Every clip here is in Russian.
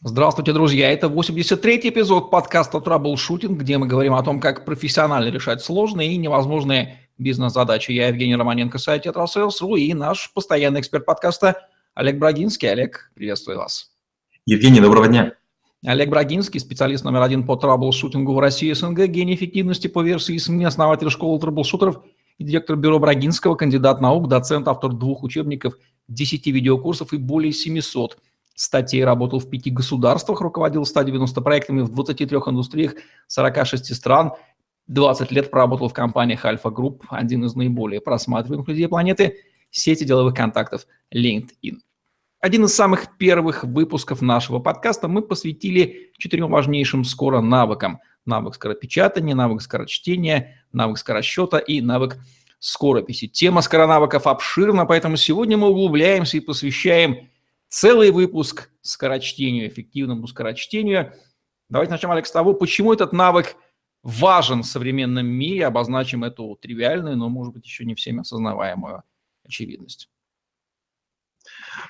Здравствуйте, друзья! Это 83-й эпизод подкаста «Troubleshooting», где мы говорим о том, как профессионально решать сложные и невозможные бизнес-задачи. Я Евгений Романенко, сайт «Тетрасейлс.ру» и наш постоянный эксперт подкаста Олег Брагинский. Олег, приветствую вас. Евгений, доброго дня. Олег Брагинский, специалист номер один по troubleshooting у в России СНГ, гений эффективности по версии СМИ, основатель школы troubleshooter ов и директор бюро Брагинского, кандидат наук, доцент, автор двух учебников, 10 видеокурсов и более 700 статей, работал в пяти государствах, руководил 190 проектами в 23 индустриях 46 стран, 20 лет проработал в компаниях Альфа Групп, один из наиболее просматриваемых людей планеты, сети деловых контактов LinkedIn. Один из самых первых выпусков нашего подкаста мы посвятили четырем важнейшим скоро навыкам. Навык скоропечатания, навык скорочтения, навык скоросчета и навык скорописи. Тема скоронавыков обширна, поэтому сегодня мы углубляемся и посвящаем целый выпуск скорочтению, эффективному скорочтению. Давайте начнем, Алекс, с того, почему этот навык важен в современном мире, обозначим эту тривиальную, но, может быть, еще не всеми осознаваемую очевидность.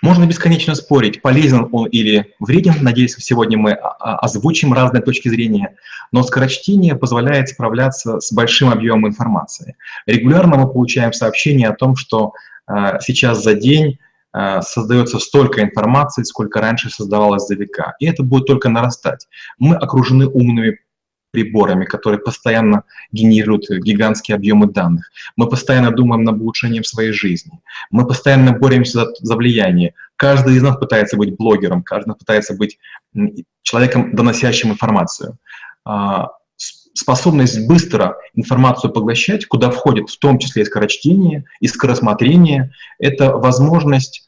Можно бесконечно спорить, полезен он или вреден. Надеюсь, сегодня мы озвучим разные точки зрения. Но скорочтение позволяет справляться с большим объемом информации. Регулярно мы получаем сообщения о том, что э, сейчас за день создается столько информации, сколько раньше создавалось за века. И это будет только нарастать. Мы окружены умными приборами, которые постоянно генерируют гигантские объемы данных. Мы постоянно думаем над улучшением своей жизни. Мы постоянно боремся за, за влияние. Каждый из нас пытается быть блогером, каждый пытается быть человеком, доносящим информацию. А, способность быстро информацию поглощать, куда входит в том числе и скорочтение, и скоросмотрение, это возможность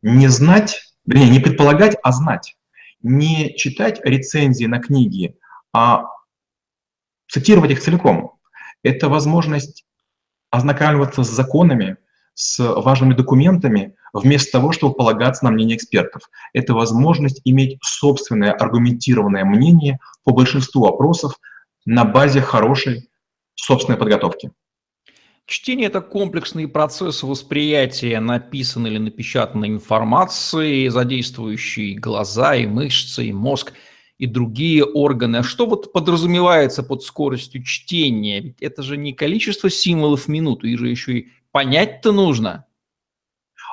не знать, вернее, не предполагать, а знать. Не читать рецензии на книги, а цитировать их целиком. Это возможность ознакомливаться с законами, с важными документами, вместо того, чтобы полагаться на мнение экспертов. Это возможность иметь собственное аргументированное мнение по большинству вопросов на базе хорошей собственной подготовки. Чтение – это комплексный процесс восприятия написанной или напечатанной информации, задействующий глаза и мышцы, и мозг – и другие органы. А что вот подразумевается под скоростью чтения? Ведь это же не количество символов в минуту, их же еще и понять-то нужно.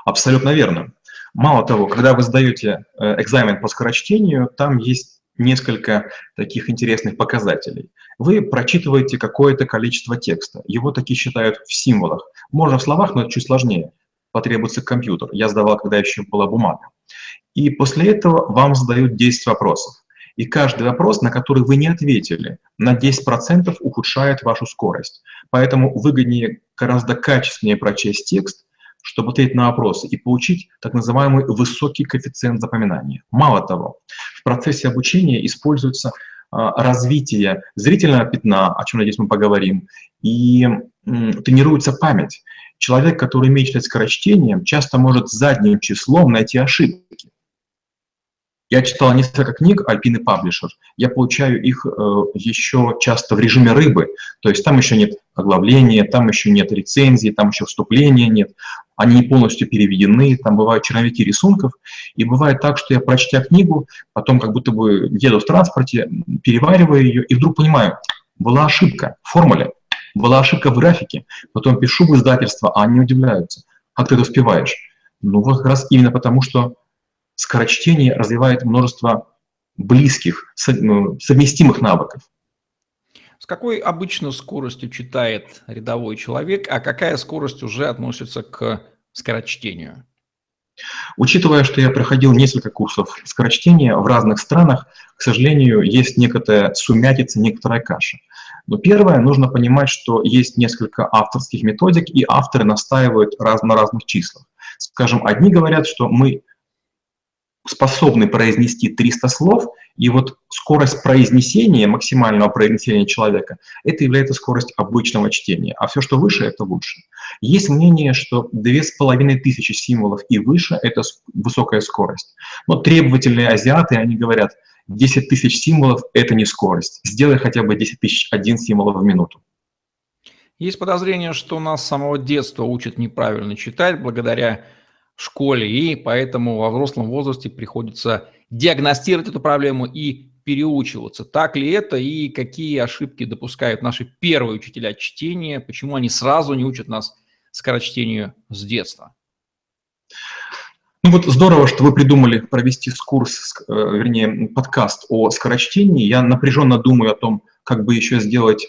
Абсолютно верно. Мало того, когда вы сдаете э, экзамен по скорочтению, там есть несколько таких интересных показателей. Вы прочитываете какое-то количество текста, его такие считают в символах. Можно в словах, но это чуть сложнее. Потребуется компьютер. Я сдавал, когда еще была бумага. И после этого вам задают 10 вопросов. И каждый вопрос, на который вы не ответили, на 10% ухудшает вашу скорость. Поэтому выгоднее гораздо качественнее прочесть текст, чтобы ответить на вопросы и получить так называемый высокий коэффициент запоминания. Мало того, в процессе обучения используется а, развитие зрительного пятна, о чем, надеюсь, мы поговорим, и тренируется память. Человек, который умеет читать скорочтением, часто может задним числом найти ошибки. Я читал несколько книг Альпины Паблишер. Я получаю их э, еще часто в режиме рыбы. То есть там еще нет оглавления, там еще нет рецензии, там еще вступления нет. Они не полностью переведены, там бывают черновики рисунков. И бывает так, что я, прочтя книгу, потом как будто бы еду в транспорте, перевариваю ее, и вдруг понимаю, была ошибка в формуле, была ошибка в графике. Потом пишу в издательство, а они удивляются. Как ты это успеваешь? Ну как раз именно потому, что скорочтение развивает множество близких, ну, совместимых навыков. Какой обычно скоростью читает рядовой человек, а какая скорость уже относится к скорочтению? Учитывая, что я проходил несколько курсов скорочтения в разных странах, к сожалению, есть некоторая сумятица, некоторая каша. Но первое, нужно понимать, что есть несколько авторских методик, и авторы настаивают раз, на разных числах. Скажем, одни говорят, что мы способны произнести 300 слов, и вот скорость произнесения, максимального произнесения человека, это является скорость обычного чтения, а все, что выше, это лучше. Есть мнение, что 2500 символов и выше – это высокая скорость. Но требовательные азиаты, они говорят, 10 тысяч символов – это не скорость. Сделай хотя бы 10 тысяч один символов в минуту. Есть подозрение, что нас с самого детства учат неправильно читать благодаря школе, и поэтому во взрослом возрасте приходится диагностировать эту проблему и переучиваться. Так ли это и какие ошибки допускают наши первые учителя чтения, почему они сразу не учат нас скорочтению с детства? Ну вот здорово, что вы придумали провести курс, э, вернее, подкаст о скорочтении. Я напряженно думаю о том, как бы еще сделать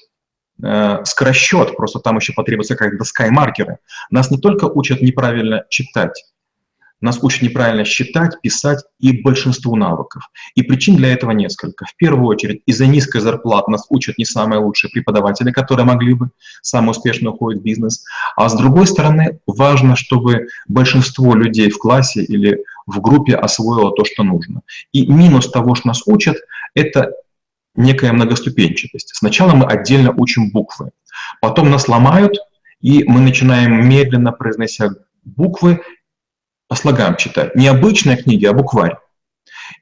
э, скоросчет, просто там еще потребуется какая-то доска и маркеры. Нас не только учат неправильно читать, нас учат неправильно считать, писать и большинству навыков. И причин для этого несколько. В первую очередь, из-за низкой зарплаты нас учат не самые лучшие преподаватели, которые могли бы, самые успешно уходят в бизнес. А с другой стороны, важно, чтобы большинство людей в классе или в группе освоило то, что нужно. И минус того, что нас учат, это некая многоступенчатость. Сначала мы отдельно учим буквы, потом нас ломают, и мы начинаем медленно произнося буквы по слогам читать. Не обычные книги, а букварь.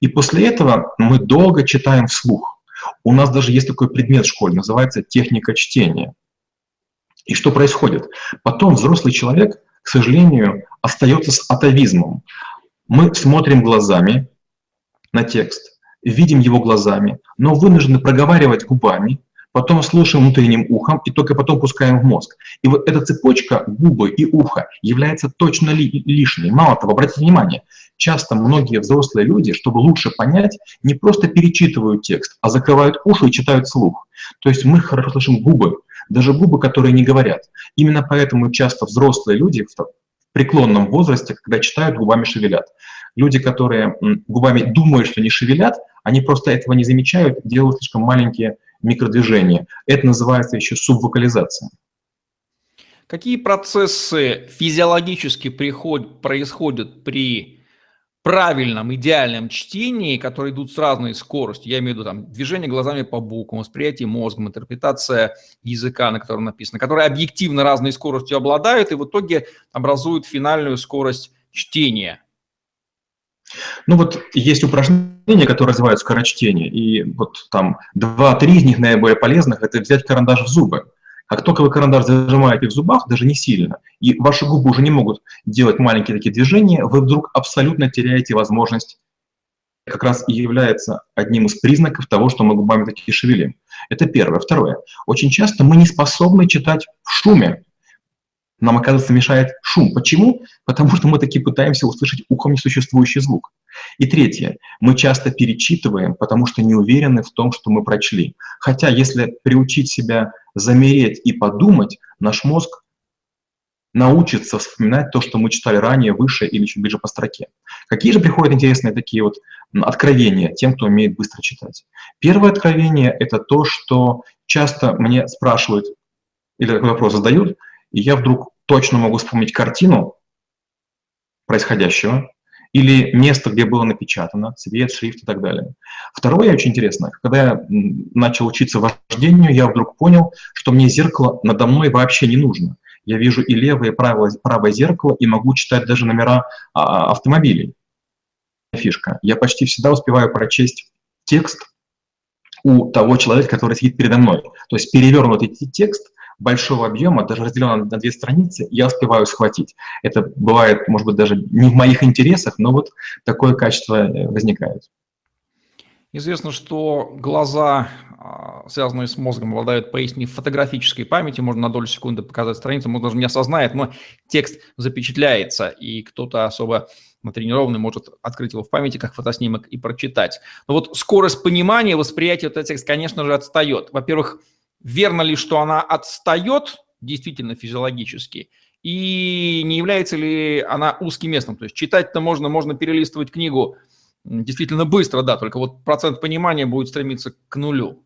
И после этого мы долго читаем вслух. У нас даже есть такой предмет в школе, называется техника чтения. И что происходит? Потом взрослый человек, к сожалению, остается с атовизмом. Мы смотрим глазами на текст, видим его глазами, но вынуждены проговаривать губами, потом слушаем внутренним ухом и только потом пускаем в мозг. И вот эта цепочка губы и уха является точно ли, лишней. Мало того, обратите внимание, часто многие взрослые люди, чтобы лучше понять, не просто перечитывают текст, а закрывают уши и читают слух. То есть мы хорошо слышим губы, даже губы, которые не говорят. Именно поэтому часто взрослые люди в преклонном возрасте, когда читают, губами шевелят. Люди, которые губами думают, что не шевелят, они просто этого не замечают, делают слишком маленькие микродвижения. Это называется еще субвокализация. Какие процессы физиологически приход, происходят при правильном, идеальном чтении, которые идут с разной скоростью? Я имею в виду там, движение глазами по буквам, восприятие мозгом, интерпретация языка, на котором написано, которые объективно разной скоростью обладают и в итоге образуют финальную скорость чтения. Ну вот есть упражнения, которые называют скорочтение, и вот там два-три из них наиболее полезных – это взять карандаш в зубы. Как только вы карандаш зажимаете в зубах, даже не сильно, и ваши губы уже не могут делать маленькие такие движения, вы вдруг абсолютно теряете возможность как раз и является одним из признаков того, что мы губами такие шевелим. Это первое. Второе. Очень часто мы не способны читать в шуме нам, оказывается, мешает шум. Почему? Потому что мы таки пытаемся услышать ухом несуществующий звук. И третье. Мы часто перечитываем, потому что не уверены в том, что мы прочли. Хотя, если приучить себя замереть и подумать, наш мозг научится вспоминать то, что мы читали ранее, выше или чуть ближе по строке. Какие же приходят интересные такие вот откровения тем, кто умеет быстро читать? Первое откровение – это то, что часто мне спрашивают, или такой вопрос задают, и я вдруг точно могу вспомнить картину происходящего или место, где было напечатано, цвет, шрифт и так далее. Второе очень интересно, когда я начал учиться вождению, я вдруг понял, что мне зеркало надо мной вообще не нужно. Я вижу и левое, и правое, правое зеркало, и могу читать даже номера а, автомобилей. Фишка. Я почти всегда успеваю прочесть текст у того человека, который сидит передо мной. То есть перевернутый текст большого объема, даже разделенного на две страницы, я успеваю схватить. Это бывает, может быть, даже не в моих интересах, но вот такое качество э, возникает. Известно, что глаза, а, связанные с мозгом, обладают поистине фотографической памятью. Можно на долю секунды показать страницу, можно даже не осознает, но текст запечатляется, и кто-то особо натренированный может открыть его в памяти как фотоснимок и прочитать. Но вот скорость понимания, восприятия этого текста, конечно же, отстает. Во-первых, верно ли, что она отстает действительно физиологически, и не является ли она узким местом. То есть читать-то можно, можно перелистывать книгу действительно быстро, да, только вот процент понимания будет стремиться к нулю.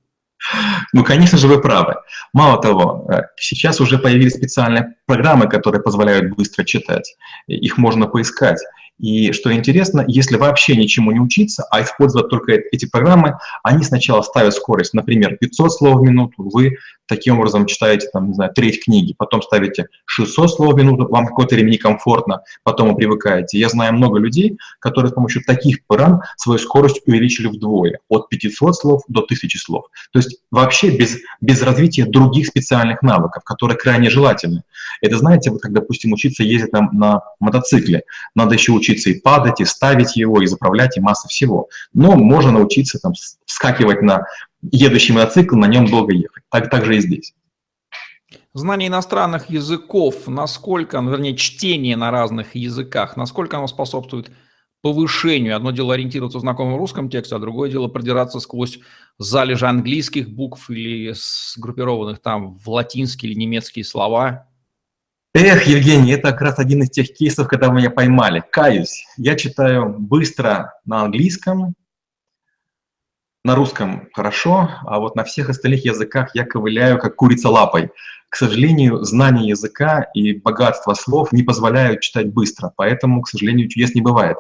Ну, конечно же, вы правы. Мало того, э, сейчас уже появились специальные программы, которые позволяют быстро читать. Их можно поискать. И что интересно, если вообще ничему не учиться, а использовать только эти программы, они сначала ставят скорость, например, 500 слов в минуту, вы таким образом читаете, там, не знаю, треть книги, потом ставите 600 слов в минуту, вам какое-то время некомфортно, потом вы привыкаете. Я знаю много людей, которые с помощью таких программ свою скорость увеличили вдвое, от 500 слов до 1000 слов. То есть вообще без, без развития других специальных навыков, которые крайне желательны. Это, знаете, вот как, допустим, учиться ездить на, на мотоцикле, надо еще учиться и падать, и ставить его, и заправлять, и масса всего. Но можно научиться там вскакивать на едущий мотоцикл, на нем долго ехать. Так, так же и здесь. Знание иностранных языков, насколько, ну, вернее, чтение на разных языках, насколько оно способствует повышению. Одно дело ориентироваться в знакомом русском тексте, а другое дело продираться сквозь залежи английских букв или сгруппированных там в латинские или немецкие слова. Эх, Евгений, это как раз один из тех кейсов, когда меня поймали. Каюсь. Я читаю быстро на английском, на русском хорошо, а вот на всех остальных языках я ковыляю как курица лапой. К сожалению, знание языка и богатство слов не позволяют читать быстро, поэтому, к сожалению, чудес не бывает.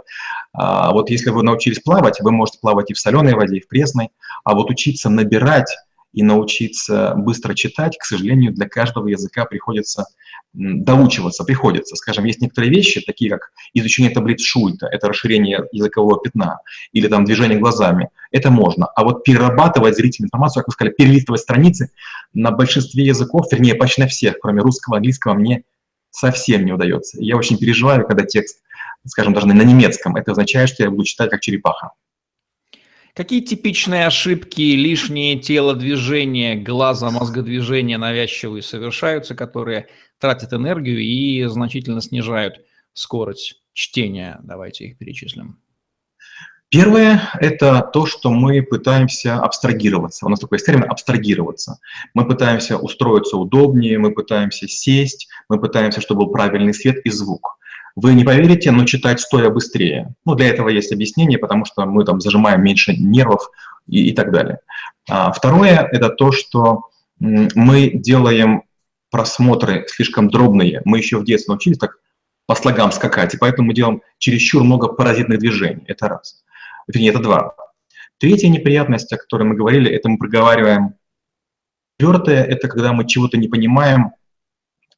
А вот если вы научились плавать, вы можете плавать и в соленой воде, и в пресной, а вот учиться набирать и научиться быстро читать, к сожалению, для каждого языка приходится доучиваться, приходится. Скажем, есть некоторые вещи, такие как изучение таблиц Шульта, это расширение языкового пятна, или там движение глазами, это можно. А вот перерабатывать зрительную информацию, как вы сказали, перелистывать страницы на большинстве языков, вернее, почти на всех, кроме русского, английского, мне совсем не удается. Я очень переживаю, когда текст, скажем, даже на немецком, это означает, что я буду читать как черепаха. Какие типичные ошибки, лишние телодвижения, глаза, мозгодвижения навязчивые совершаются, которые тратят энергию и значительно снижают скорость чтения? Давайте их перечислим. Первое – это то, что мы пытаемся абстрагироваться. У нас такой есть термин «абстрагироваться». Мы пытаемся устроиться удобнее, мы пытаемся сесть, мы пытаемся, чтобы был правильный свет и звук. Вы не поверите, но читать стоя быстрее. Ну, для этого есть объяснение, потому что мы там зажимаем меньше нервов и, и так далее. А, второе – это то, что мы делаем просмотры слишком дробные. Мы еще в детстве научились так по слогам скакать, и поэтому мы делаем чересчур много паразитных движений. Это раз. Вернее, это два. Третья неприятность, о которой мы говорили, это мы проговариваем. Четвертое – это когда мы чего-то не понимаем,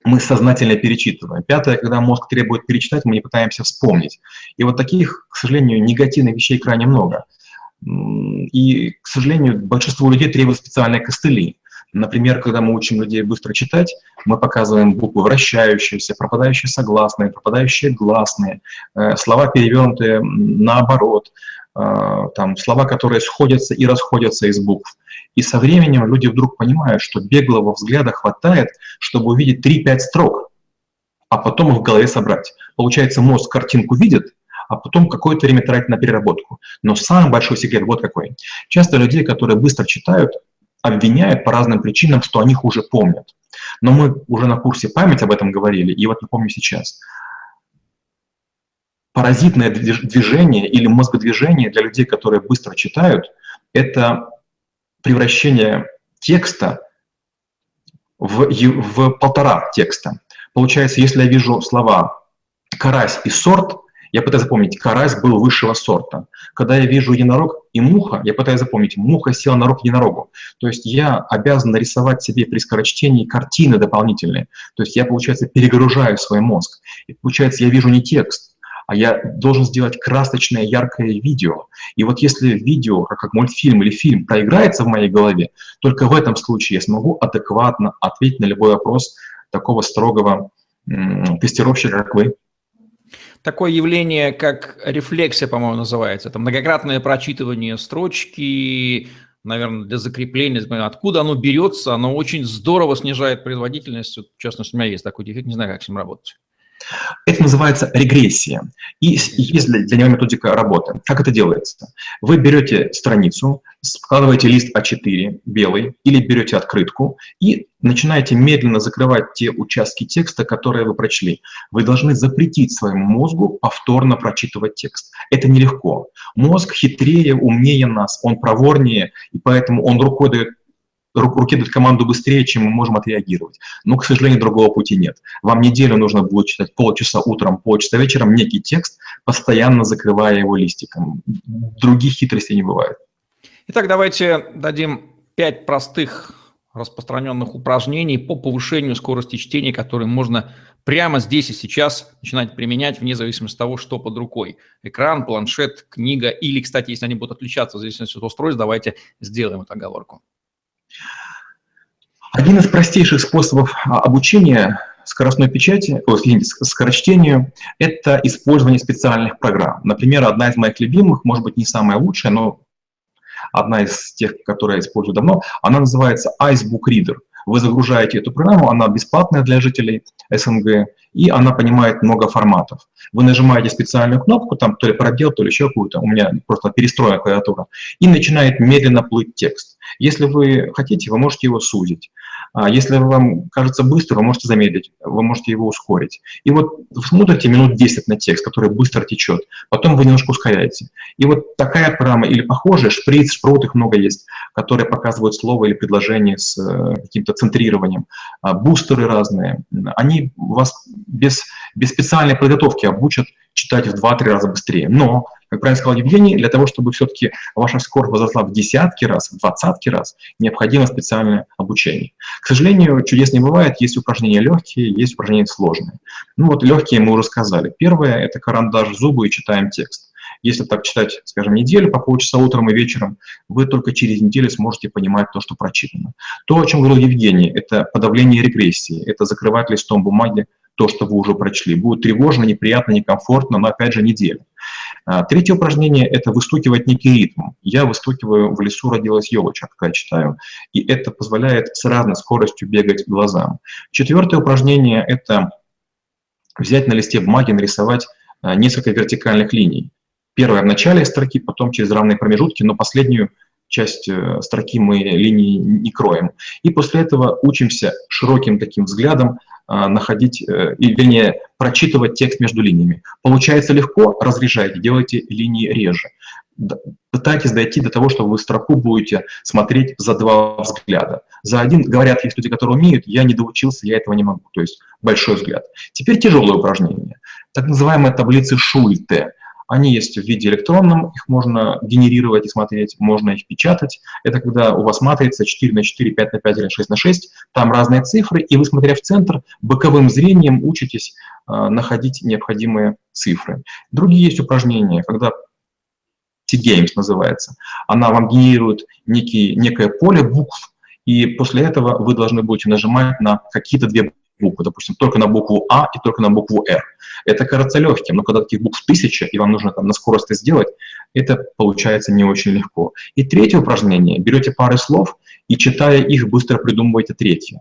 мы сознательно перечитываем. Пятое, когда мозг требует перечитать, мы не пытаемся вспомнить. И вот таких, к сожалению, негативных вещей крайне много. И, к сожалению, большинству людей требуют специальные костыли. Например, когда мы учим людей быстро читать, мы показываем буквы вращающиеся, пропадающие согласные, пропадающие гласные, э, слова перевернутые наоборот, э, там, слова, которые сходятся и расходятся из букв. И со временем люди вдруг понимают, что беглого взгляда хватает, чтобы увидеть 3-5 строк, а потом их в голове собрать. Получается, мозг картинку видит, а потом какое-то время тратит на переработку. Но самый большой секрет вот какой. Часто людей, которые быстро читают, обвиняют по разным причинам, что они хуже помнят. Но мы уже на курсе память об этом говорили, и вот напомню сейчас. Паразитное движение или мозгодвижение для людей, которые быстро читают, это превращение текста в, в полтора текста. Получается, если я вижу слова «карась» и «сорт», я пытаюсь запомнить, карась был высшего сорта. Когда я вижу единорог и муха, я пытаюсь запомнить, муха села на рог единорогу. То есть я обязан нарисовать себе при скорочтении картины дополнительные. То есть я, получается, перегружаю свой мозг. И получается, я вижу не текст, а я должен сделать красочное, яркое видео. И вот если видео, как, как мультфильм или фильм, проиграется в моей голове, только в этом случае я смогу адекватно ответить на любой вопрос такого строгого тестировщика, как вы такое явление, как рефлексия, по-моему, называется. Это многократное прочитывание строчки, наверное, для закрепления, откуда оно берется, оно очень здорово снижает производительность. В частности, у меня есть такой дефект, не знаю, как с ним работать. Это называется регрессия. И есть для него методика работы. Как это делается? Вы берете страницу, складываете лист А4 белый или берете открытку и начинаете медленно закрывать те участки текста, которые вы прочли. Вы должны запретить своему мозгу повторно прочитывать текст. Это нелегко. Мозг хитрее, умнее нас, он проворнее, и поэтому он рукой дает руки дают команду быстрее, чем мы можем отреагировать. Но, к сожалению, другого пути нет. Вам неделю нужно будет читать полчаса утром, полчаса вечером некий текст, постоянно закрывая его листиком. Других хитростей не бывает. Итак, давайте дадим пять простых распространенных упражнений по повышению скорости чтения, которые можно прямо здесь и сейчас начинать применять вне зависимости от того, что под рукой. Экран, планшет, книга или, кстати, если они будут отличаться в зависимости от устройств, давайте сделаем эту оговорку. Один из простейших способов а, обучения скоростной печати, о, извините, скорочтению – это использование специальных программ. Например, одна из моих любимых, может быть, не самая лучшая, но одна из тех, которые я использую давно, она называется iCebook Reader. Вы загружаете эту программу, она бесплатная для жителей СНГ, и она понимает много форматов. Вы нажимаете специальную кнопку, там то ли пробел, то ли еще какую-то, у меня просто перестроена клавиатура, и начинает медленно плыть текст. Если вы хотите, вы можете его сузить. А если вам кажется быстро, вы можете замедлить, вы можете его ускорить. И вот вы смотрите минут 10 на текст, который быстро течет, потом вы немножко ускоряете. И вот такая программа или похожая, шприц, шпрот, их много есть, которые показывают слово или предложение с э, каким-то центрированием. А бустеры разные, они вас без, без специальной подготовки обучат читать в 2-3 раза быстрее. Но, как правильно сказал Евгений, для того, чтобы все-таки ваша скорость возросла в десятки раз, в двадцатки раз, необходимо специальное обучение. К сожалению, чудес не бывает, есть упражнения легкие, есть упражнения сложные. Ну вот легкие мы уже сказали. Первое – это карандаш, зубы и читаем текст. Если так читать, скажем, неделю по полчаса утром и вечером, вы только через неделю сможете понимать то, что прочитано. То, о чем говорил Евгений, это подавление регрессии, это закрывать листом бумаги то, что вы уже прочли. Будет тревожно, неприятно, некомфортно, но опять же неделя. А, третье упражнение – это выстукивать некий ритм. Я выстукиваю «В лесу родилась елочка», когда читаю, и это позволяет с разной скоростью бегать глазам. Четвертое упражнение – это взять на листе бумаги, нарисовать а, несколько вертикальных линий. Первая в начале строки, потом через равные промежутки, но последнюю часть э, строки мы линии не кроем. И после этого учимся широким таким взглядом а, находить, э, и, вернее, прочитывать текст между линиями. Получается легко, разрежайте, делайте линии реже. Пытайтесь дойти до того, что вы строку будете смотреть за два взгляда. За один, говорят, есть люди, которые умеют, я не доучился, я этого не могу. То есть большой взгляд. Теперь тяжелое упражнение. Так называемая таблица Шульте – они есть в виде электронном, их можно генерировать и смотреть, можно их печатать. Это когда у вас матрица 4 на 4, 5 на 5 или 6 на 6, там разные цифры, и вы, смотря в центр, боковым зрением учитесь э, находить необходимые цифры. Другие есть упражнения, когда T-Games называется. Она вам генерирует некий, некое поле букв, и после этого вы должны будете нажимать на какие-то две буквы, допустим, только на букву А и только на букву Р. Это кажется легким, но когда таких букв тысяча, и вам нужно там на скорость это сделать, это получается не очень легко. И третье упражнение. Берете пары слов и, читая их, быстро придумываете третье.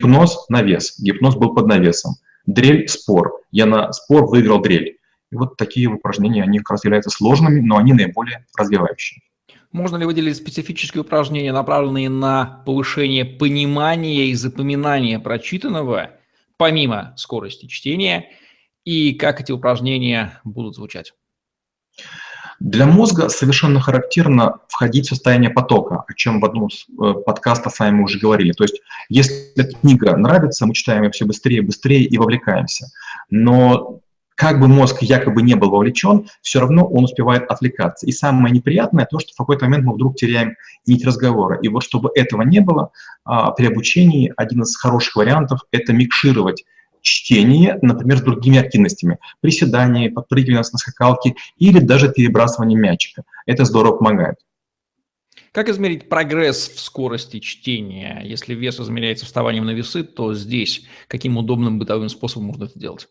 Гипноз – навес. Гипноз был под навесом. Дрель – спор. Я на спор выиграл дрель. И вот такие упражнения, они как раз являются сложными, но они наиболее развивающие. Можно ли выделить специфические упражнения, направленные на повышение понимания и запоминания прочитанного, помимо скорости чтения, и как эти упражнения будут звучать? Для мозга совершенно характерно входить в состояние потока, о чем в одном из э, подкастов с вами мы уже говорили. То есть, если книга нравится, мы читаем ее все быстрее и быстрее и вовлекаемся. Но как бы мозг якобы не был вовлечен, все равно он успевает отвлекаться. И самое неприятное то, что в какой-то момент мы вдруг теряем нить разговора. И вот чтобы этого не было, а, при обучении один из хороших вариантов – это микшировать чтение, например, с другими активностями. Приседание, подпрыгивание на скакалке или даже перебрасывание мячика. Это здорово помогает. Как измерить прогресс в скорости чтения? Если вес измеряется вставанием на весы, то здесь каким удобным бытовым способом можно это делать?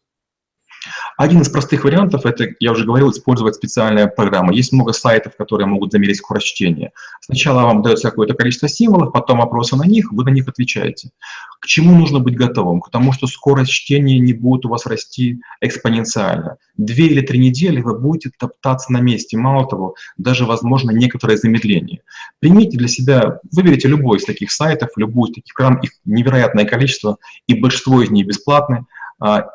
Один из простых вариантов – это, я уже говорил, использовать специальные программы. Есть много сайтов, которые могут замерить скорость чтения. Сначала вам дается какое-то количество символов, потом вопросы на них, вы на них отвечаете. К чему нужно быть готовым? К тому, что скорость чтения не будет у вас расти экспоненциально. Две или три недели вы будете топтаться на месте. Мало того, даже, возможно, некоторое замедление. Примите для себя, выберите любой из таких сайтов, любую из таких программ, их невероятное количество, и большинство из них бесплатные –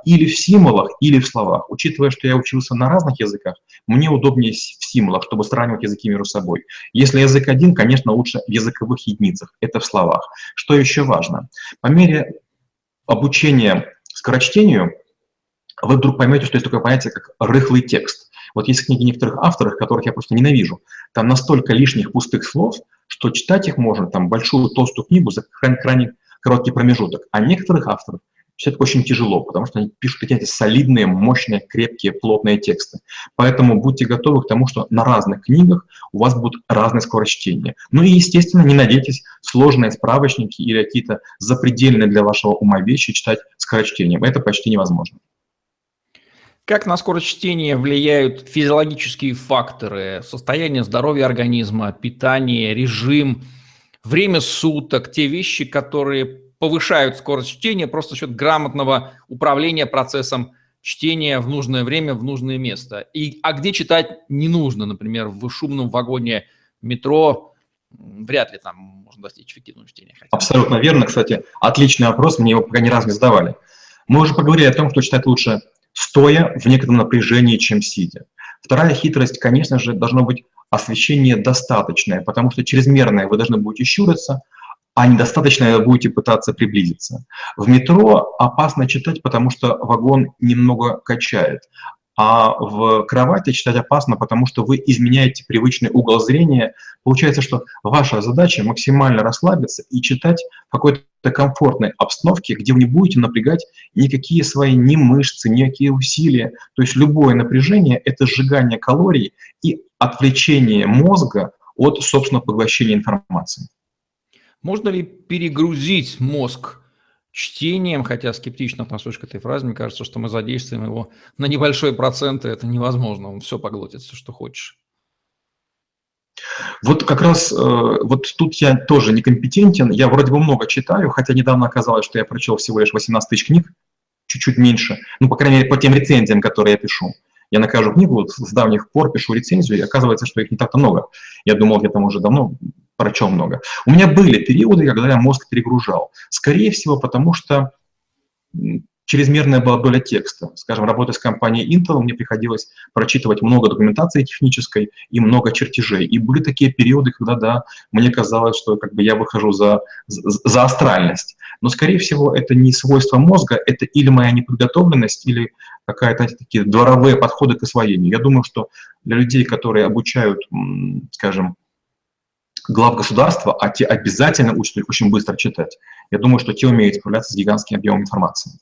или в символах, или в словах. Учитывая, что я учился на разных языках, мне удобнее в символах, чтобы сравнивать языки между собой. Если язык один, конечно, лучше в языковых единицах, это в словах. Что еще важно? По мере обучения скорочтению вы вдруг поймете, что есть такое понятие, как рыхлый текст. Вот есть книги некоторых авторов, которых я просто ненавижу. Там настолько лишних пустых слов, что читать их можно, там, большую толстую книгу за крайне, крайне короткий промежуток, а некоторых авторов читать очень тяжело, потому что они пишут какие-то солидные, мощные, крепкие, плотные тексты. Поэтому будьте готовы к тому, что на разных книгах у вас будут разные скорость чтения. Ну и, естественно, не надейтесь сложные справочники или какие-то запредельные для вашего ума вещи читать скорочтением. Это почти невозможно. Как на скорость чтения влияют физиологические факторы, состояние здоровья организма, питание, режим, время суток, те вещи, которые повышают скорость чтения просто за счет грамотного управления процессом чтения в нужное время, в нужное место. И, а где читать не нужно, например, в шумном вагоне метро, вряд ли там можно достичь эффективного чтения. Абсолютно верно, кстати. Отличный вопрос, мне его пока ни разу не задавали. Мы уже поговорили о том, что читать лучше стоя в некотором напряжении, чем сидя. Вторая хитрость, конечно же, должно быть освещение достаточное, потому что чрезмерное вы должны будете щуриться, а недостаточно будете пытаться приблизиться. В метро опасно читать, потому что вагон немного качает. А в кровати читать опасно, потому что вы изменяете привычный угол зрения. Получается, что ваша задача максимально расслабиться и читать в какой-то комфортной обстановке, где вы не будете напрягать никакие свои ни мышцы, никакие усилия. То есть любое напряжение – это сжигание калорий и отвлечение мозга от, собственно, поглощения информации. Можно ли перегрузить мозг чтением, хотя скептично отношусь к этой фразе, мне кажется, что мы задействуем его на небольшой процент, и это невозможно, он все поглотит, все, что хочешь. Вот как раз э, вот тут я тоже некомпетентен, я вроде бы много читаю, хотя недавно оказалось, что я прочел всего лишь 18 тысяч книг, чуть-чуть меньше, ну, по крайней мере, по тем рецензиям, которые я пишу. Я на каждую книгу с давних пор пишу рецензию, и оказывается, что их не так-то много. Я думал, я там уже давно прочел много. У меня были периоды, когда я мозг перегружал. Скорее всего, потому что чрезмерная была доля текста. Скажем, работая с компанией Intel, мне приходилось прочитывать много документации технической и много чертежей. И были такие периоды, когда, да, мне казалось, что как бы я выхожу за, за астральность. Но, скорее всего, это не свойство мозга, это или моя неподготовленность, или какая-то такие дворовые подходы к освоению. Я думаю, что для людей, которые обучают, скажем, глав государства, а те обязательно учат их очень быстро читать. Я думаю, что те умеют справляться с гигантским объемом информации.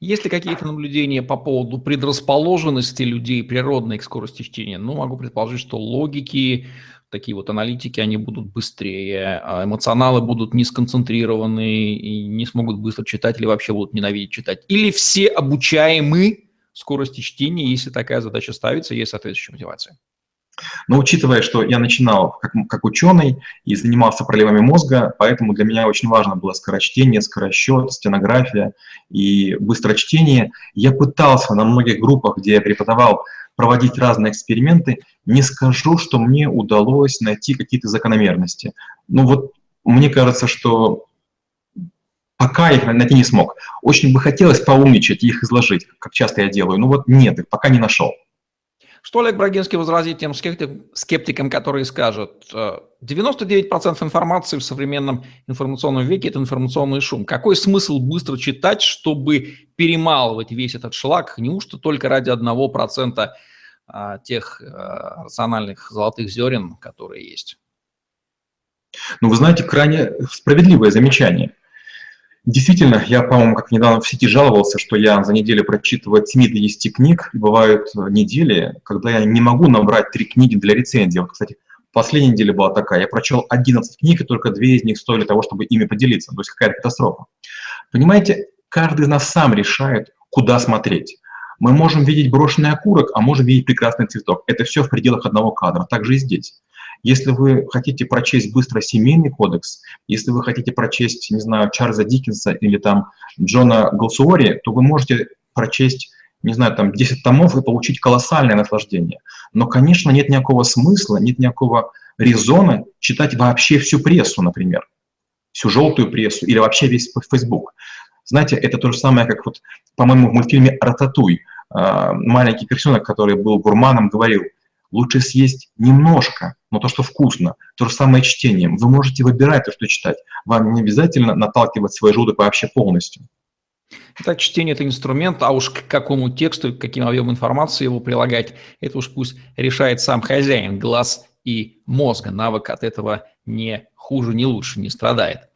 Есть ли какие-то наблюдения по поводу предрасположенности людей природной к скорости чтения? Ну, могу предположить, что логики, такие вот аналитики, они будут быстрее, а эмоционалы будут не сконцентрированы и не смогут быстро читать или вообще будут ненавидеть читать. Или все обучаемы скорости чтения, если такая задача ставится, есть соответствующая мотивация? Но учитывая, что я начинал как, как ученый и занимался проливами мозга, поэтому для меня очень важно было скорочтение, скоросчет, стенография и быстрочтение, я пытался на многих группах, где я преподавал, проводить разные эксперименты. Не скажу, что мне удалось найти какие-то закономерности. Ну вот мне кажется, что пока их найти не смог. Очень бы хотелось поумничать и их изложить, как часто я делаю. Но вот нет, их пока не нашел. Что Олег Брагинский возразит тем скептикам, которые скажут, 99% э, информации в современном информационном веке – это информационный шум. Какой смысл быстро читать, чтобы перемалывать весь этот шлак? Неужто только ради 1% а, тех э, рациональных золотых зерен, которые есть? Ну, вы знаете, крайне справедливое замечание. Действительно, я, по-моему, как недавно в сети жаловался, что я за неделю прочитываю от 7 до 10 книг, и бывают недели, когда я не могу набрать три книги для рецензии. Вот, кстати, последняя неделя была такая, я прочел 11 книг, и только две из них стоили того, чтобы ими поделиться. То есть какая-то катастрофа. Понимаете, каждый из нас сам решает, куда смотреть. Мы можем видеть брошенный окурок, а можем видеть прекрасный цветок. Это все в пределах одного кадра. Так же и здесь. Если вы хотите прочесть быстро семейный кодекс, если вы хотите прочесть, не знаю, Чарльза Диккенса или там Джона Голсуори, то вы можете прочесть не знаю, там 10 томов и получить колоссальное наслаждение. Но, конечно, нет никакого смысла, нет никакого резона читать вообще всю прессу, например, всю желтую прессу или вообще весь Facebook. Знаете, это то же самое, как вот, по-моему, в мультфильме «Рататуй» а, маленький персонок, который был гурманом, говорил – Лучше съесть немножко, но то, что вкусно. То же самое чтением. Вы можете выбирать то, что читать. Вам не обязательно наталкивать свой желудок вообще полностью. Так, чтение – это инструмент, а уж к какому тексту, к каким объемам информации его прилагать, это уж пусть решает сам хозяин, глаз и мозга. Навык от этого не хуже, не лучше, не страдает.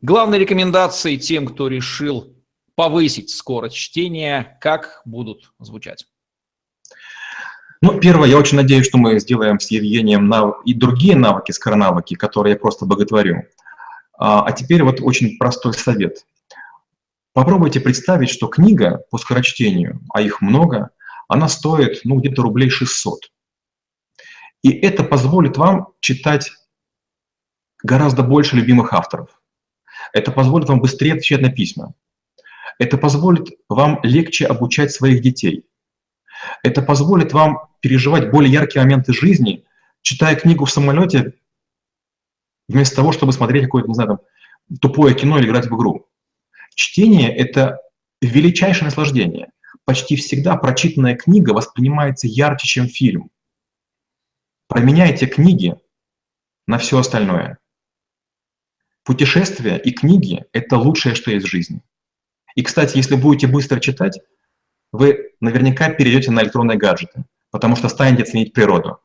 Главные рекомендации тем, кто решил повысить скорость чтения, как будут звучать? Ну, первое, я очень надеюсь, что мы сделаем с Евгением нав... и другие навыки, скоронавыки, которые я просто боготворю. А, а теперь вот очень простой совет. Попробуйте представить, что книга по скорочтению, а их много, она стоит ну, где-то рублей 600. И это позволит вам читать гораздо больше любимых авторов. Это позволит вам быстрее отвечать на письма. Это позволит вам легче обучать своих детей. Это позволит вам переживать более яркие моменты жизни, читая книгу в самолете, вместо того, чтобы смотреть какое-то, не знаю, там, тупое кино или играть в игру. Чтение — это величайшее наслаждение. Почти всегда прочитанная книга воспринимается ярче, чем фильм. Променяйте книги на все остальное. Путешествия и книги — это лучшее, что есть в жизни. И, кстати, если будете быстро читать, вы наверняка перейдете на электронные гаджеты, потому что станете ценить природу.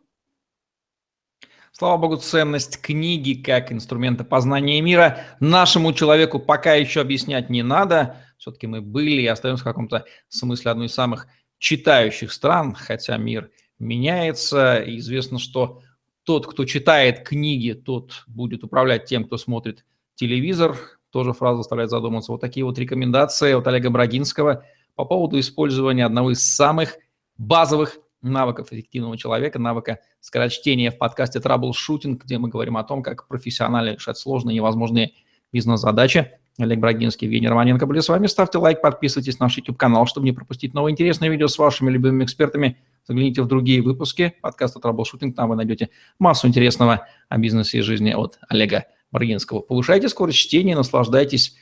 Слава богу, ценность книги как инструмента познания мира нашему человеку пока еще объяснять не надо. Все-таки мы были и остаемся в каком-то смысле одной из самых читающих стран, хотя мир меняется. И известно, что тот, кто читает книги, тот будет управлять тем, кто смотрит телевизор. Тоже фраза заставляет задуматься. Вот такие вот рекомендации от Олега Брагинского по поводу использования одного из самых базовых навыков эффективного человека, навыка скорочтения в подкасте Troubleshooting, где мы говорим о том, как профессионально решать сложные невозможные бизнес-задачи. Олег Брагинский, Евгений Романенко были с вами. Ставьте лайк, подписывайтесь на наш YouTube-канал, чтобы не пропустить новые интересные видео с вашими любимыми экспертами. Загляните в другие выпуски подкаста Troubleshooting, там вы найдете массу интересного о бизнесе и жизни от Олега Брагинского. Повышайте скорость чтения, наслаждайтесь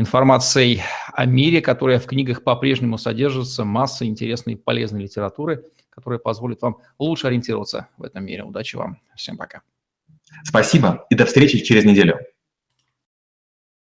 информацией о мире, которая в книгах по-прежнему содержится, масса интересной и полезной литературы, которая позволит вам лучше ориентироваться в этом мире. Удачи вам. Всем пока. Спасибо и до встречи через неделю.